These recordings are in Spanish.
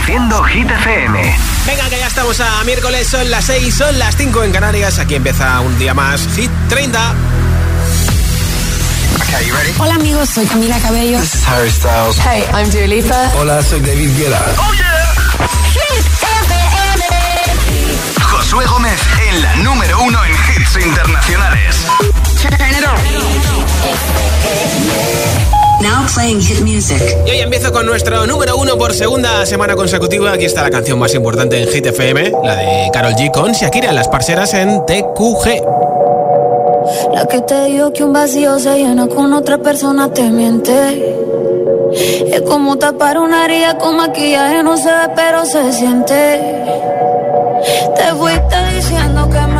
Reproduciendo Hit FM. Venga, que ya estamos a miércoles, son las 6, son las 5 en Canarias. Aquí empieza un día más Hit 30. Hola amigos, soy Camila Cabello. This is Harry Styles. Hey, I'm Dua Lipa. Hola, soy David Guetta. Oh yeah. Hit FM. Josué Gómez en la número uno en hits internacionales. Now playing hit music. Y hoy empiezo con nuestro número uno por segunda semana consecutiva. Aquí está la canción más importante en Hit FM, la de Carol G con Shakira, las parceras en TQG. La que te dijo que un vacío se llena con otra persona te miente. Es como tapar una herida con maquillaje, no se ve, pero se siente. Te fuiste diciendo que me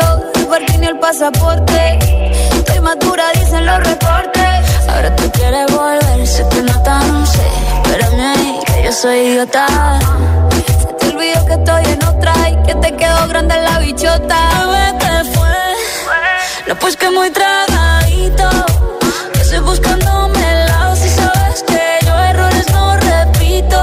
El parking ni el pasaporte. Estoy madura, dicen los reportes. Ahora tú quieres volver, sé que no tan sé. Espérame, que yo soy idiota. Se te olvidó que estoy en otra y que te quedó grande la bichota. Bebé, te fue? No, pues que muy tragadito. Que estoy buscándome el lado si sabes que yo errores no repito.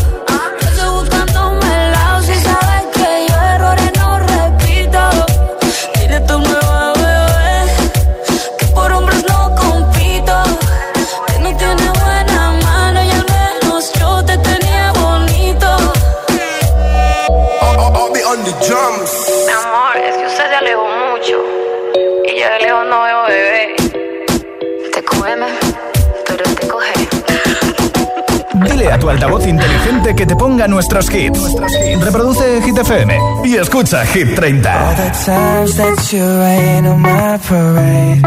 Dile a tu altavoz inteligente que te ponga nuestros hits. Reproduce Hit FM y escucha Hit 30. All the times that you rain on my parade.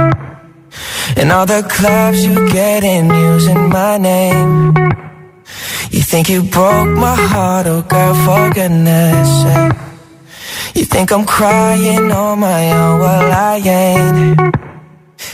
And all the clubs you get in using my name. You think you broke my heart, oh girl, for goodness sake. You think I'm crying on my own, well I ain't.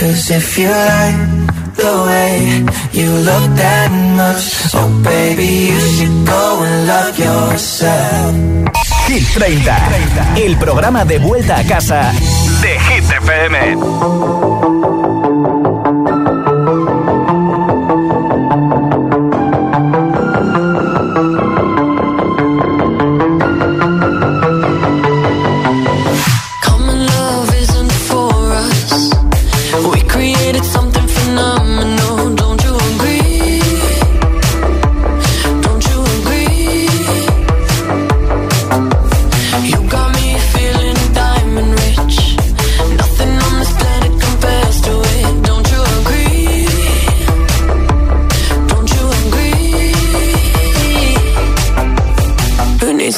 Cause if you like the way you look that much, oh baby, you should go and love yourself. Hit 30, el programa de vuelta a casa de Hit FM.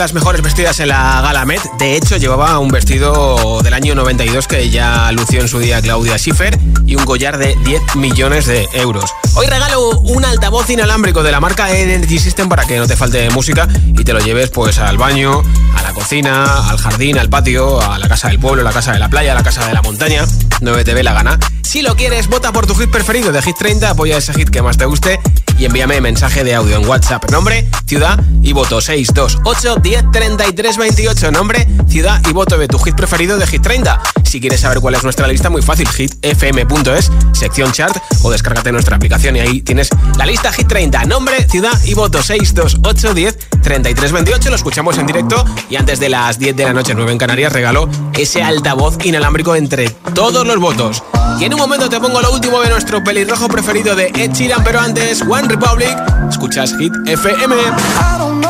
Las mejores vestidas en la gala Met. De hecho, llevaba un vestido del año 92 que ya lució en su día Claudia Schiffer y un collar de 10 millones de euros. Hoy regalo un altavoz inalámbrico de la marca Energy System para que no te falte música y te lo lleves pues al baño, a la cocina, al jardín, al patio, a la casa del pueblo, a la casa de la playa, a la casa de la montaña. 9TV la gana. Si lo quieres, vota por tu hit preferido de Hit 30, apoya ese hit que más te guste y envíame mensaje de audio en WhatsApp. Nombre, ciudad y voto 628 10 33 28. Nombre, ciudad y voto de tu hit preferido de Hit 30. Si quieres saber cuál es nuestra lista, muy fácil, hitfm.es, sección chart o descárgate nuestra aplicación y ahí tienes la lista Hit 30. Nombre, ciudad y voto 628 10 33 28. Lo escuchamos en directo y antes de las 10 de la noche, 9 en Canarias, regalo ese altavoz inalámbrico entre todos los votos. Y en un momento te pongo lo último de nuestro pelirrojo preferido de Ed Sheeran, pero antes, One Republic, escuchas Hit FM. I don't know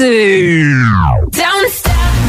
Don't stop,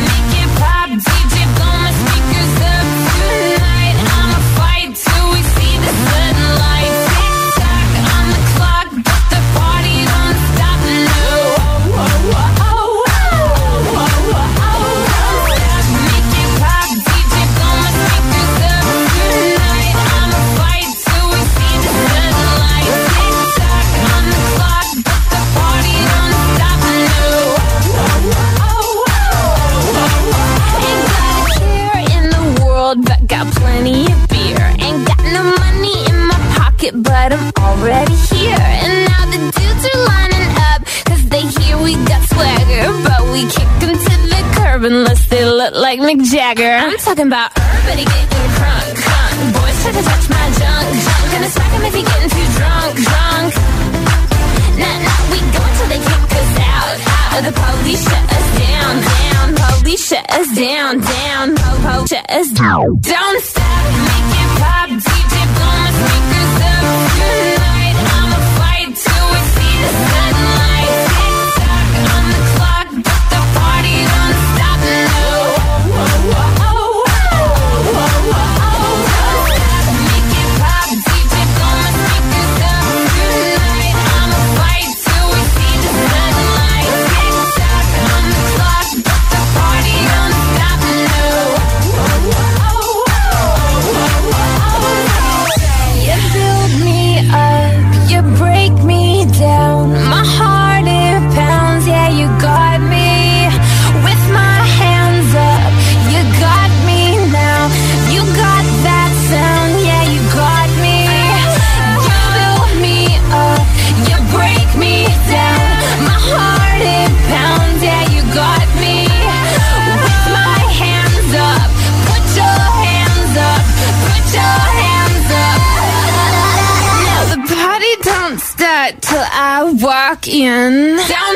but I'm already here. And now the dudes are lining up, cause they hear we got swagger. But we kick them to the curb unless they look like Mick Jagger. I'm talking about everybody getting crunk, crunk. Boys try to touch my junk, junk. Gonna smack him if he getting too drunk, drunk. Nah, nah, we go until they kick us out, out. The police shut us down, down. Police shut us down, down. Po, po, shut us down. Don't stop, I walk in. Downstairs.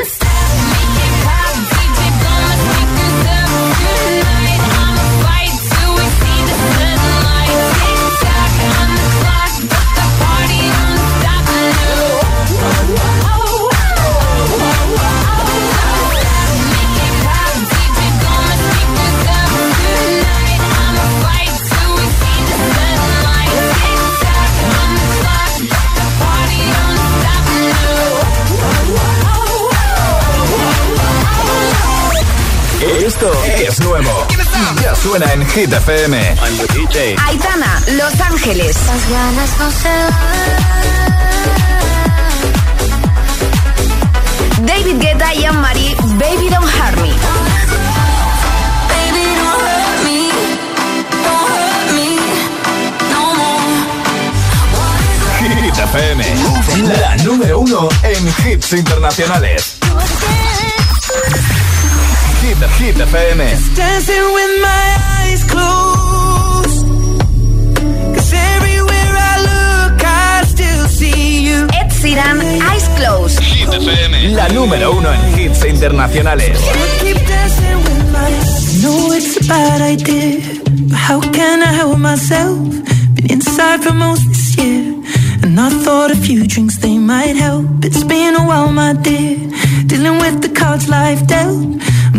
Esto es nuevo. Ya suena en Hit FM. Aitana, Los Ángeles. Las ganas no se David Guetta y Anne-Marie, Baby Don't Hurt Me. Baby, don't hurt me. Don't hurt me. No more. Hit FM. La número uno en hits internacionales. Hit, Hit FM. Dancing with my eyes closed. Cause everywhere I look, I still see you. Ed Sheeran, Eyes Closed. Hit FM. La número uno en hits internacionales. Keep dancing with my I know it's a bad idea, but how can I help myself? Been inside for most this year, and I thought a few drinks they might help. It's been a while, my dear, dealing with the cards life dealt.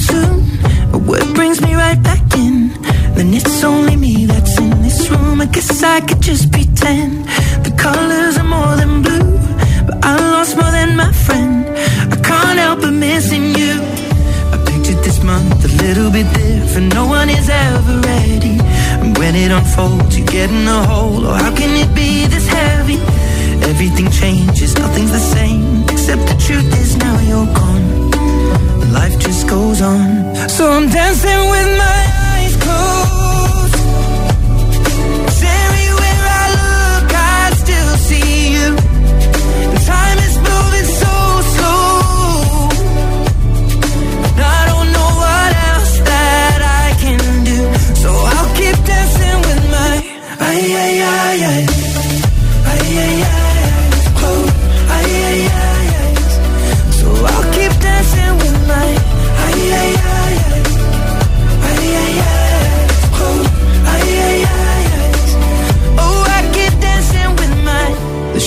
Soon. But what brings me right back in? Then it's only me that's in this room. I guess I could just pretend the colors are more than blue, but I lost more than my friend. I can't help but missing you. I pictured this month a little bit different. No one is ever ready. And when it unfolds, you get in a hole. Oh, how can it be this heavy? Everything changes, nothing's the same. Except the truth is now you're gone. Life just goes on. So I'm dancing with my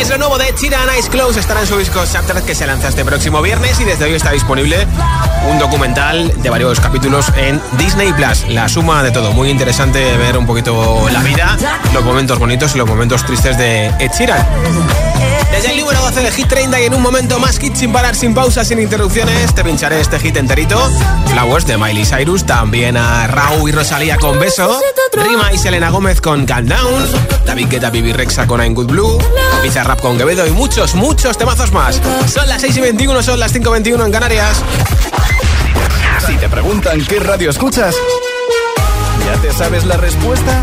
Es lo nuevo de China Nice Close. Estará en su disco Chapter que se lanza este próximo viernes y desde hoy está disponible un documental de varios capítulos en Disney Plus. La suma de todo. Muy interesante ver un poquito la vida, los momentos bonitos y los momentos tristes de Ed Sheeran. Desde el número 12 de Hit 30 y en un momento más hit sin parar, sin pausas, sin interrupciones, te pincharé este hit enterito. Flowers de Miley Cyrus, también a Raúl y Rosalía con Beso, Rima y Selena Gómez con Calm Down, David Guetta, Bibi Rexa con I'm Good Blue, Pizza Rap con Quevedo y muchos, muchos temazos más. Son las 6 y 21, son las 5 y 21 en Canarias. Si te preguntan qué radio escuchas, ¿ya te sabes la respuesta?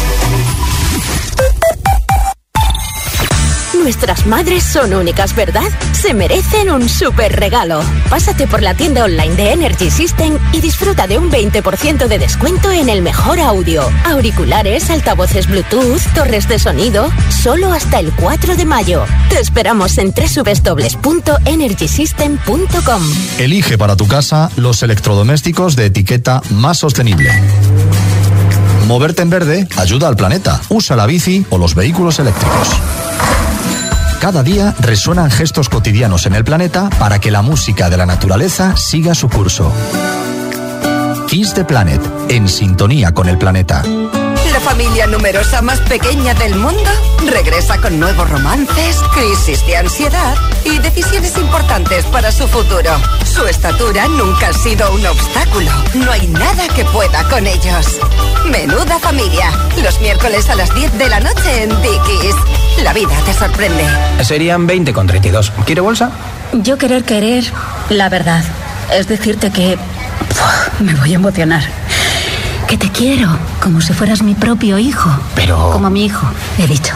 Nuestras madres son únicas, ¿verdad? Se merecen un super regalo. Pásate por la tienda online de Energy System y disfruta de un 20% de descuento en el mejor audio. Auriculares, altavoces Bluetooth, torres de sonido, solo hasta el 4 de mayo. Te esperamos en www.energysystem.com. Elige para tu casa los electrodomésticos de etiqueta más sostenible. Moverte en verde ayuda al planeta. Usa la bici o los vehículos eléctricos. Cada día resuenan gestos cotidianos en el planeta para que la música de la naturaleza siga su curso. Kiss the Planet, en sintonía con el planeta. La familia numerosa más pequeña del mundo regresa con nuevos romances, crisis de ansiedad y decisiones importantes para su futuro. Su estatura nunca ha sido un obstáculo. No hay nada que pueda con ellos. Menuda familia. Los miércoles a las 10 de la noche en Dickies. La vida te sorprende. Serían 20 con 32. ¿Quiere bolsa? Yo querer querer, la verdad. Es decirte que... me voy a emocionar. Que te quiero, como si fueras mi propio hijo. Pero... Como mi hijo, he dicho.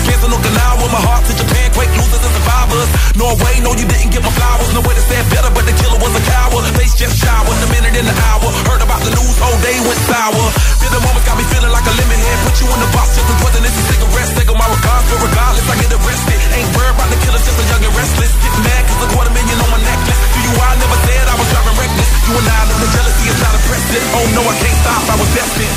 Got fans in Okinawa. My heart to Japan, quake losers and survivors. Norway, no, you didn't get my flowers. No way to say better, but the killer was a coward. Face just showered, a minute in the hour. Heard about the news, whole day went sour. Feel the moment got me feeling like a lemon head. Put you in the box just as wasn't this a cigarette. Take my regards, but regardless, I get arrested. Ain't worried about the killer, just a young and restless. Get mad cause a quarter million on my necklace. To you, I never said I was driving reckless. You and I know the jealousy is not impressive. Oh no, I can't stop, I was destined.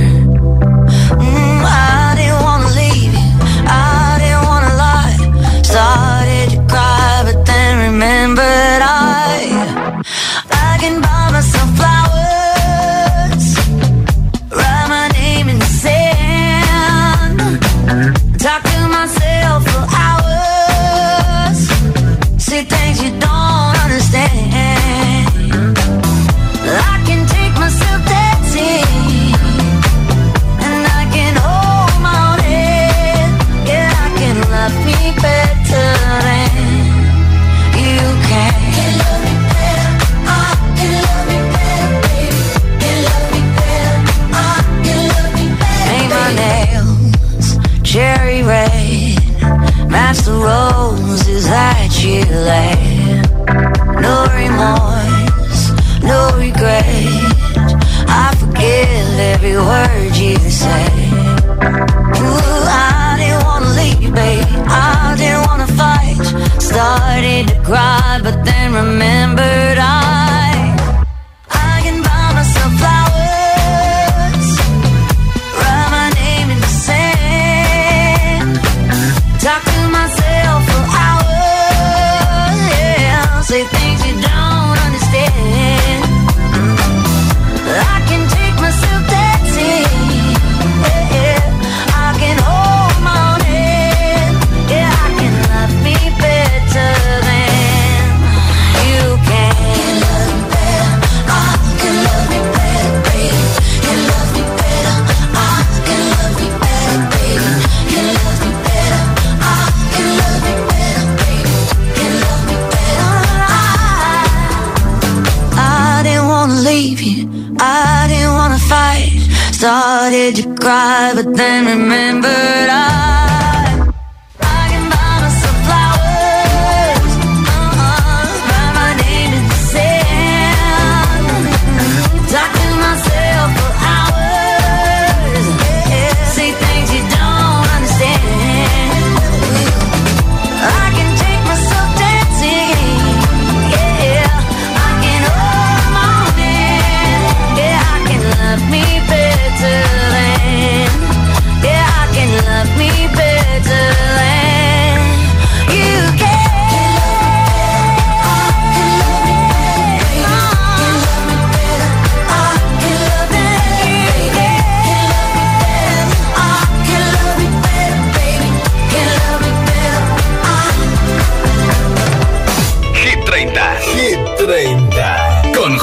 then remembered I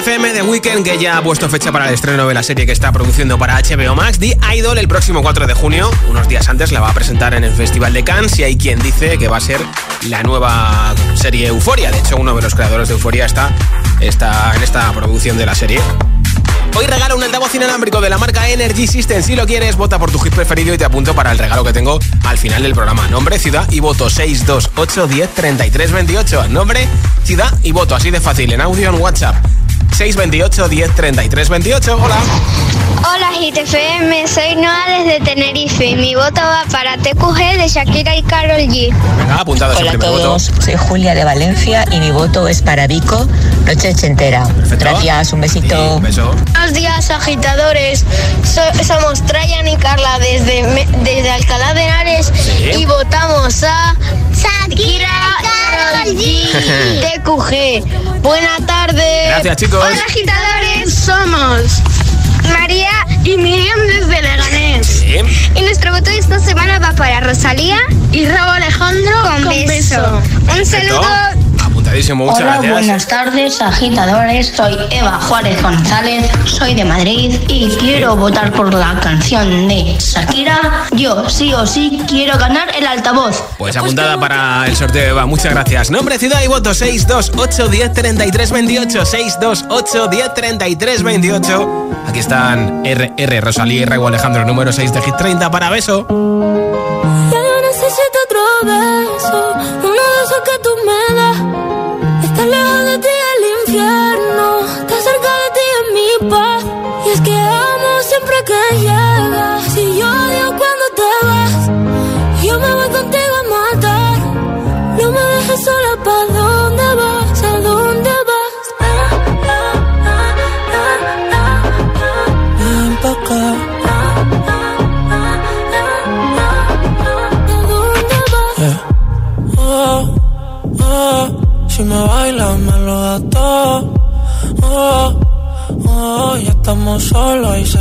FM de Weekend que ya ha puesto fecha para el estreno de la serie que está produciendo para HBO Max, The Idol, el próximo 4 de junio. Unos días antes la va a presentar en el Festival de Cannes y hay quien dice que va a ser la nueva serie Euforia. De hecho, uno de los creadores de Euforia está, está en esta producción de la serie. Hoy regalo un altavoz inalámbrico de la marca Energy System. Si lo quieres, vota por tu hit preferido y te apunto para el regalo que tengo al final del programa. Nombre, ciudad y voto 628 10 33 28. Nombre, ciudad y voto. Así de fácil en audio en WhatsApp. 628 10 33 28. Hola. Hola GTFM, soy Noa desde Tenerife y mi voto va para TQG de Shakira y Carol G. Venga, apuntado Hola a todos, voto. soy Julia de Valencia y mi voto es para Vico, Noche Ochentera. Gracias, un besito. Un beso. Buenos días agitadores, So- somos Trayan y Carla desde, Me- desde Alcalá de Henares y votamos a Shakira Carol G. TQG. Buena tarde. Gracias, chicos. Hola agitadores, somos María y Miriam desde Leganés. Y nuestro voto de esta semana va para Rosalía y Rabo Alejandro con, beso. Un saludo. Apuntadísimo, muchas Hola, gracias. buenas tardes, agitadores. Soy Eva Juárez González, soy de Madrid y quiero votar por la canción de Shakira. Yo sí o sí quiero ganar el altavoz. Pues apuntada para el sorteo Eva. Muchas gracias. Nombre, ciudad y voto 628 10 33 28. 628 10 33 28. Aquí están RR, Rosalía y Rago Alejandro, número 6 de Hit 30 para beso. Ya yo necesito otro beso,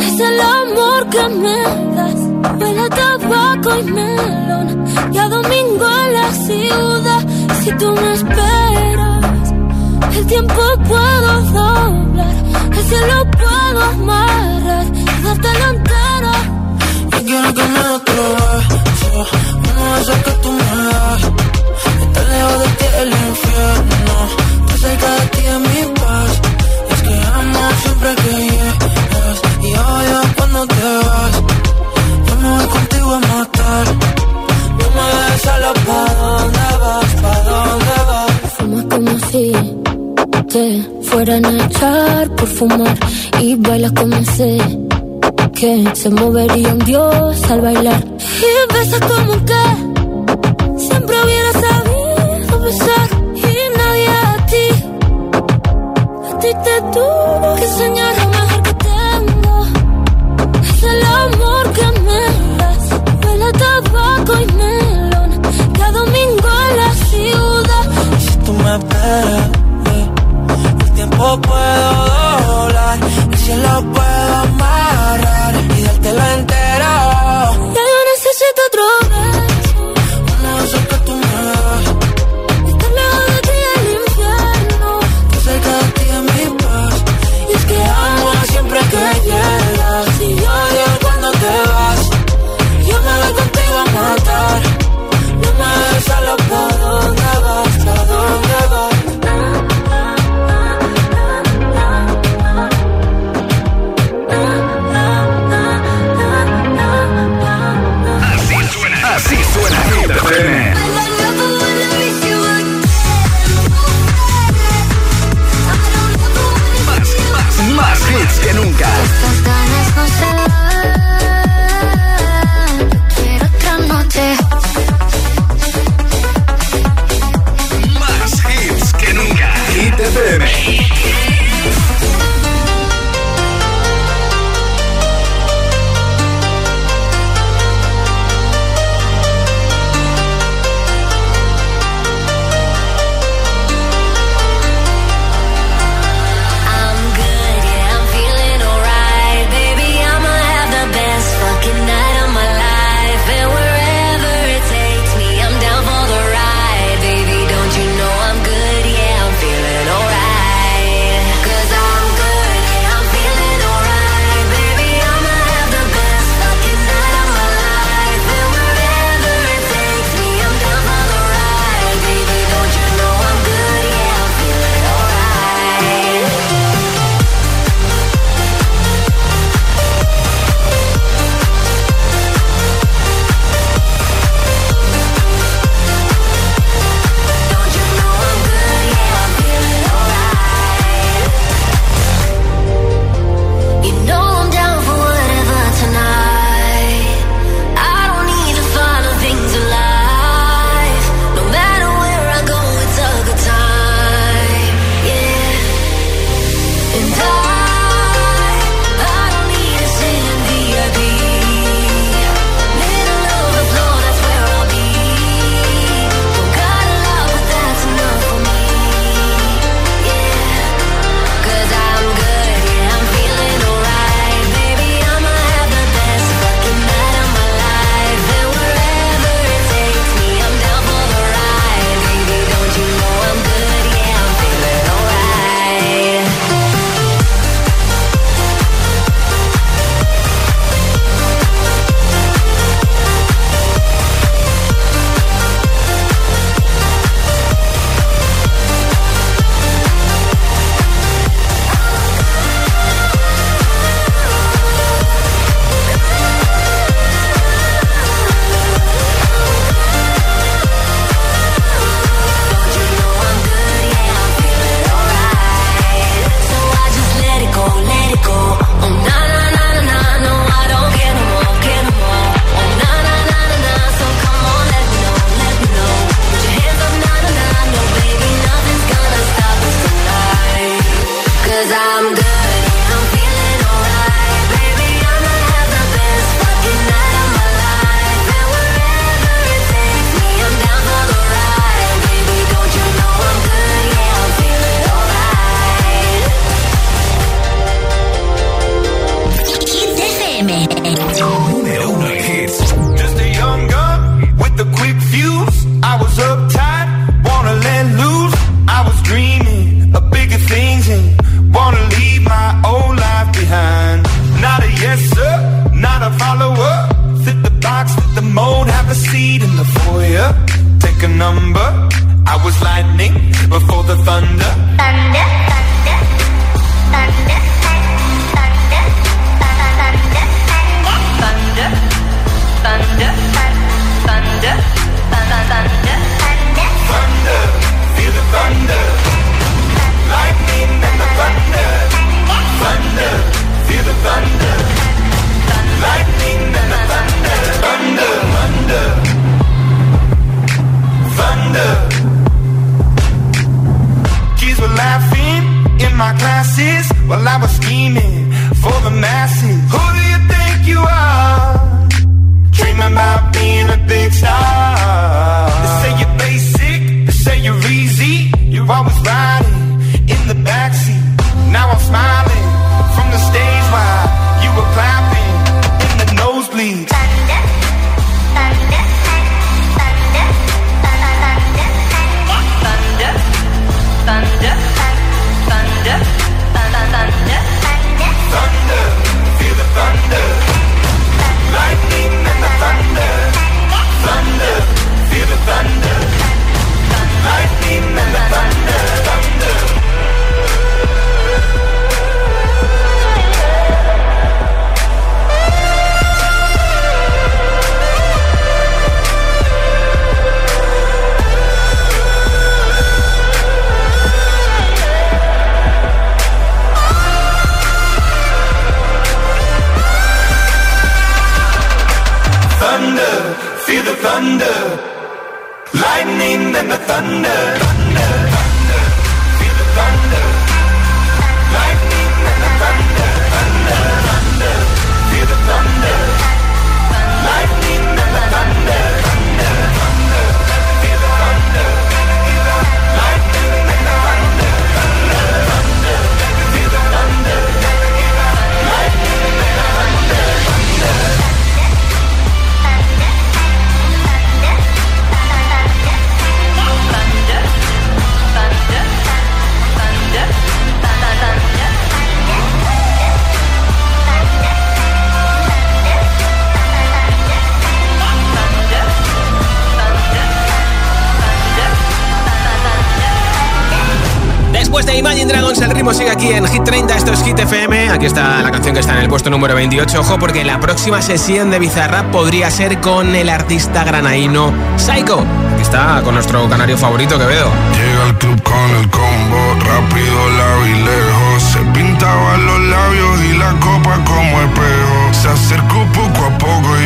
es el amor que me das. Huele a tabaco y melón. Y a domingo en la ciudad. Si tú me esperas, el tiempo puedo doblar. El cielo puedo amarrar. Darte la entera. Yo quiero que me. Uno de esos que tú me das. Estar lejos de ti el infierno. Estar cerca de ti es mi paz. Es que amo siempre que contigo a matar. No me dejes solo pa' dónde vas, pa' dónde vas. Fumas como si te fueran a echar por fumar. Y bailas como sé que se movería un dios al bailar. Y besas como que siempre hubiera sabido besar. Y nadie a ti, a ti te tuvo que enseñar puedo doblar. El cielo puedo amarrar y dártelo entero. Ya yo necesito otro 28. Ojo, porque la próxima sesión de Bizarrap podría ser con el artista granaíno Psycho, que está con nuestro canario favorito, Quevedo. Llega al club con el combo, rápido, la y lejos. Se pintaban los labios y la copa como espejo. Se acercó poco a poco y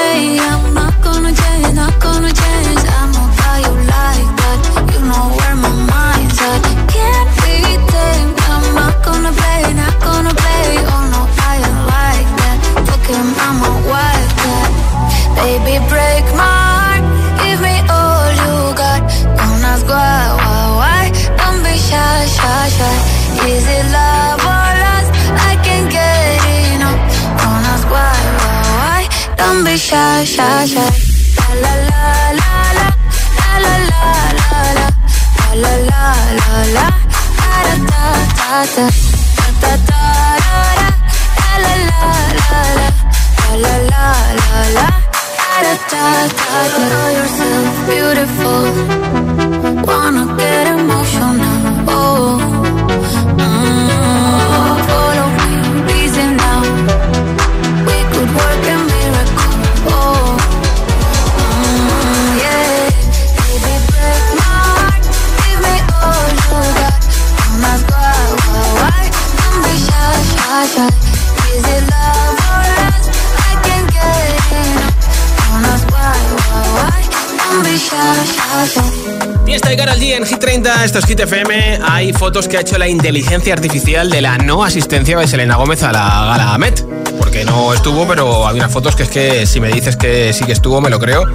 en Hit 30, esto es Hit FM. Hay fotos que ha hecho la inteligencia artificial de la no asistencia de Selena Gómez a la gala Met. Porque no estuvo, pero hay unas fotos que es que si me dices que sí que estuvo, me lo creo.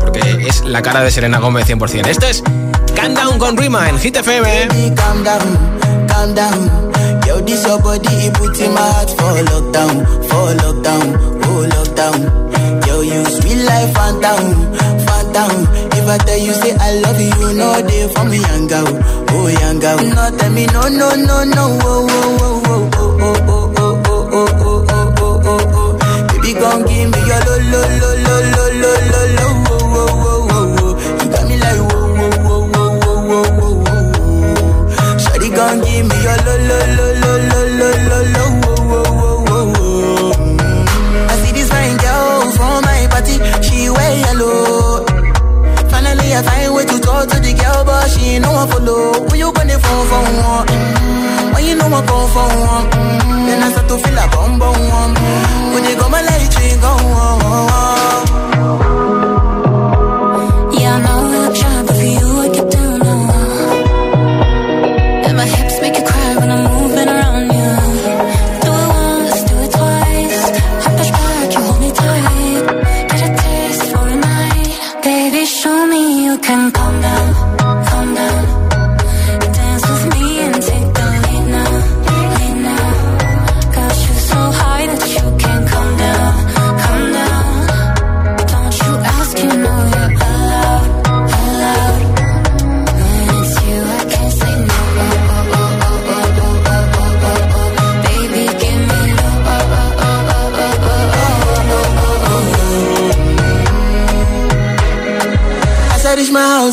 Porque es la cara de Selena Gómez 100%. Esto es Countdown con Rima en Hit FM. If I tell you say I love you, you know they for me, oh girl. No, tell me no, no, no, no, oh, oh, oh, oh, oh, oh, oh, oh, oh, oh, oh, oh, oh, oh. Baby, gon' give me your lo, lo, lo, lo, lo, lo, lo, lo, oh, oh, oh, oh, oh. Me like whoa, whoa, whoa, whoa, whoa, whoa, whoa. Shawty give me your lo, lo, lo, ain't no one follow. Who you gonna phone for one? When you know I come for one, then I start to feel a bum bum one. When you go my light, you go Yeah,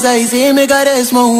I me got a small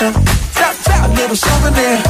myself. A little souvenir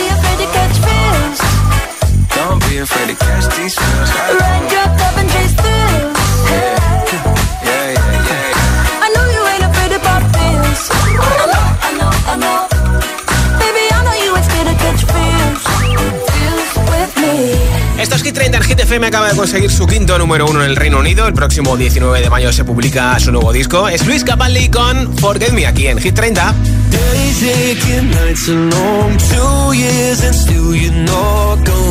Be afraid to catch these feels. Ride your cup and chase thrills. Yeah, yeah, yeah. I know you ain't afraid to pop pills. I know, I know, I know. Baby, I know you ain't scared to catch feels. Feels with me. Esto es Hit 30 en Hit FM acaba de conseguir su quinto número uno en el Reino Unido. El próximo 19 de mayo se publica su nuevo disco. Es Luis Capaldi con Forget Me aquí en Hit 30. Days aching, nights are long, two years and still you're not gone.